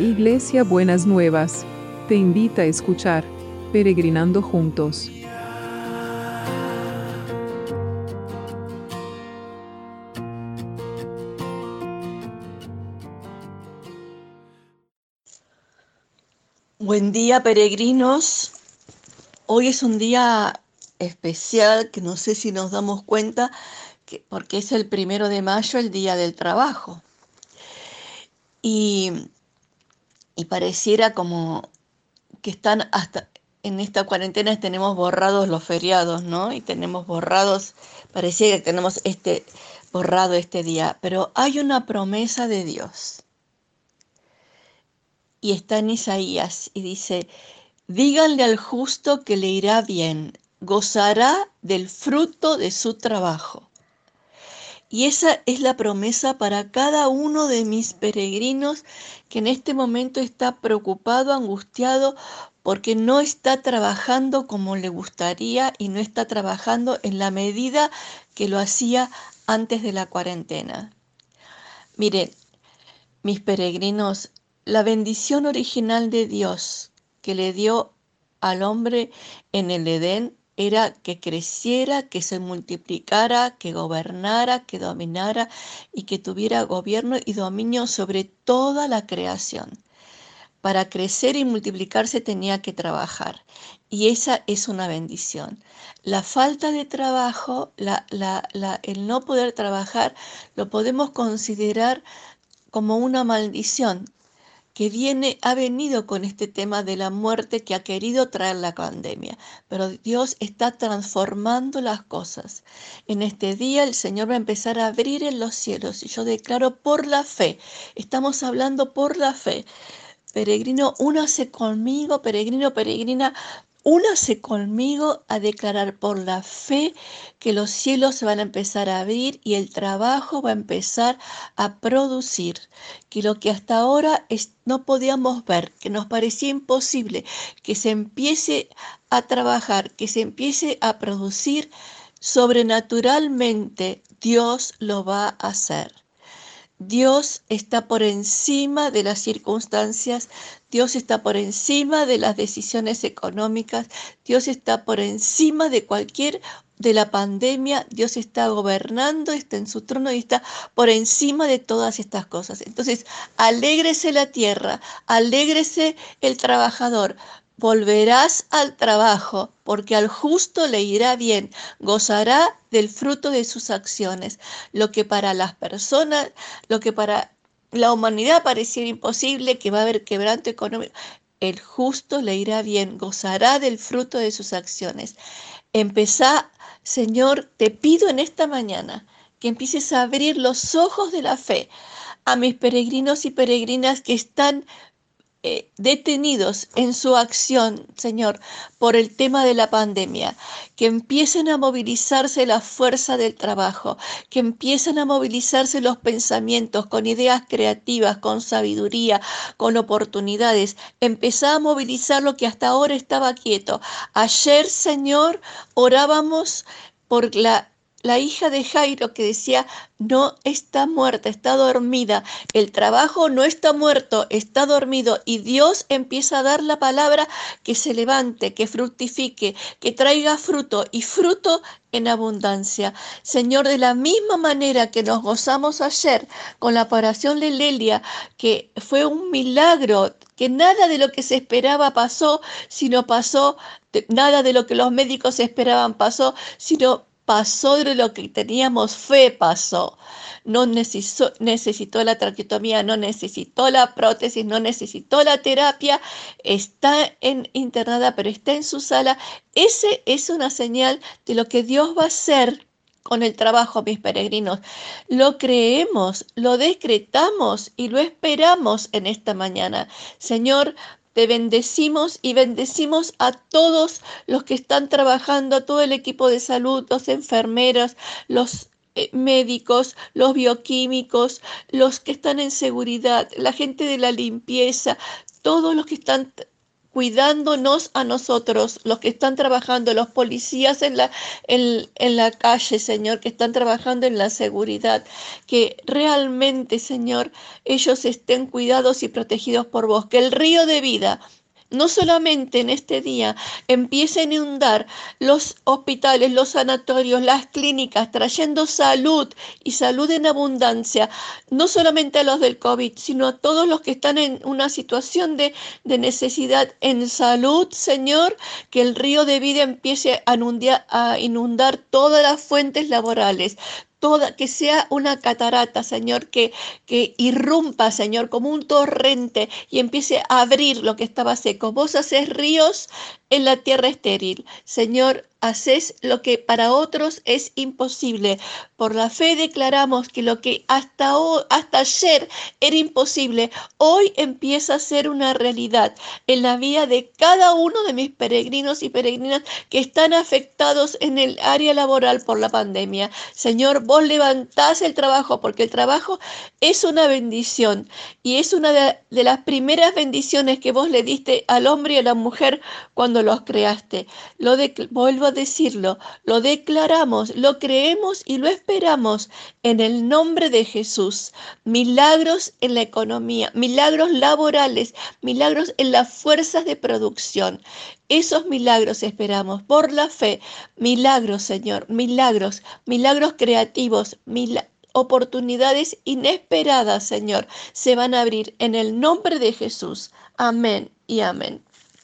Iglesia Buenas Nuevas, te invita a escuchar Peregrinando Juntos. Buen día, peregrinos. Hoy es un día especial que no sé si nos damos cuenta, que, porque es el primero de mayo, el día del trabajo. Y, y pareciera como que están hasta en esta cuarentena tenemos borrados los feriados, ¿no? Y tenemos borrados, parecía que tenemos este borrado este día, pero hay una promesa de Dios. Y está en Isaías y dice, díganle al justo que le irá bien, gozará del fruto de su trabajo. Y esa es la promesa para cada uno de mis peregrinos que en este momento está preocupado, angustiado, porque no está trabajando como le gustaría y no está trabajando en la medida que lo hacía antes de la cuarentena. Miren, mis peregrinos, la bendición original de Dios que le dio al hombre en el Edén era que creciera, que se multiplicara, que gobernara, que dominara y que tuviera gobierno y dominio sobre toda la creación. Para crecer y multiplicarse tenía que trabajar y esa es una bendición. La falta de trabajo, el no poder trabajar, lo podemos considerar como una maldición que viene, ha venido con este tema de la muerte que ha querido traer la pandemia. Pero Dios está transformando las cosas. En este día el Señor va a empezar a abrir en los cielos y yo declaro por la fe. Estamos hablando por la fe. Peregrino, únase conmigo, peregrino, peregrina, Únase conmigo a declarar por la fe que los cielos se van a empezar a abrir y el trabajo va a empezar a producir, que lo que hasta ahora no podíamos ver, que nos parecía imposible, que se empiece a trabajar, que se empiece a producir, sobrenaturalmente Dios lo va a hacer. Dios está por encima de las circunstancias, Dios está por encima de las decisiones económicas, Dios está por encima de cualquier de la pandemia, Dios está gobernando, está en su trono y está por encima de todas estas cosas. Entonces, alégrese la tierra, alégrese el trabajador, Volverás al trabajo, porque al justo le irá bien, gozará del fruto de sus acciones. Lo que para las personas, lo que para la humanidad pareciera imposible, que va a haber quebranto económico, el justo le irá bien, gozará del fruto de sus acciones. Empezá, Señor, te pido en esta mañana que empieces a abrir los ojos de la fe a mis peregrinos y peregrinas que están eh, detenidos en su acción, Señor, por el tema de la pandemia, que empiecen a movilizarse la fuerza del trabajo, que empiecen a movilizarse los pensamientos con ideas creativas, con sabiduría, con oportunidades. Empezá a movilizar lo que hasta ahora estaba quieto. Ayer, Señor, orábamos por la la hija de Jairo que decía, no está muerta, está dormida. El trabajo no está muerto, está dormido. Y Dios empieza a dar la palabra que se levante, que fructifique, que traiga fruto y fruto en abundancia. Señor, de la misma manera que nos gozamos ayer con la operación de Lelia, que fue un milagro, que nada de lo que se esperaba pasó, sino pasó, nada de lo que los médicos esperaban pasó, sino pasó de lo que teníamos fe, pasó. No necesitó, la traqueotomía, no necesitó la prótesis, no necesitó la terapia, está en, internada, pero está en su sala. Ese es una señal de lo que Dios va a hacer con el trabajo, mis peregrinos. Lo creemos, lo decretamos y lo esperamos en esta mañana. Señor, te bendecimos y bendecimos a todos los que están trabajando, a todo el equipo de salud, los enfermeras, los eh, médicos, los bioquímicos, los que están en seguridad, la gente de la limpieza, todos los que están cuidándonos a nosotros, los que están trabajando, los policías en la, en, la calle, Señor, que están trabajando en la seguridad, que realmente, Señor, ellos estén cuidados y protegidos por vos, que el río de vida no solamente en este día empiece a inundar los hospitales, los sanatorios, las clínicas, trayendo salud y salud en abundancia, no solamente a los del COVID, sino a todos los que están en una situación de, de necesidad en salud, Señor, que el río de vida empiece a inundar, a inundar todas las fuentes laborales, toda, que sea una catarata, Señor, que, que irrumpa, Señor, como un torrente y empiece a abrir lo que estaba seco. Vos haces ríos en la tierra estéril. Señor, haces lo que para otros es imposible. Por la fe declaramos que lo que hasta, hasta ayer era imposible, hoy empieza a ser una realidad en la vida de cada uno de mis peregrinos y peregrinas que están afectados en el área laboral por la pandemia. Señor, vos levantás el trabajo porque el trabajo es una bendición y es una de, de las primeras bendiciones que vos le diste al hombre y a la mujer cuando los creaste. Lo vuelvo decirlo, lo declaramos, lo creemos y lo esperamos en el nombre de Jesús. Milagros en la economía, milagros laborales, milagros en las fuerzas de producción. Esos milagros esperamos por la fe. Milagros, Señor, milagros, milagros creativos, oportunidades inesperadas, Señor, se van a abrir en el nombre de Jesús. Amén y amén.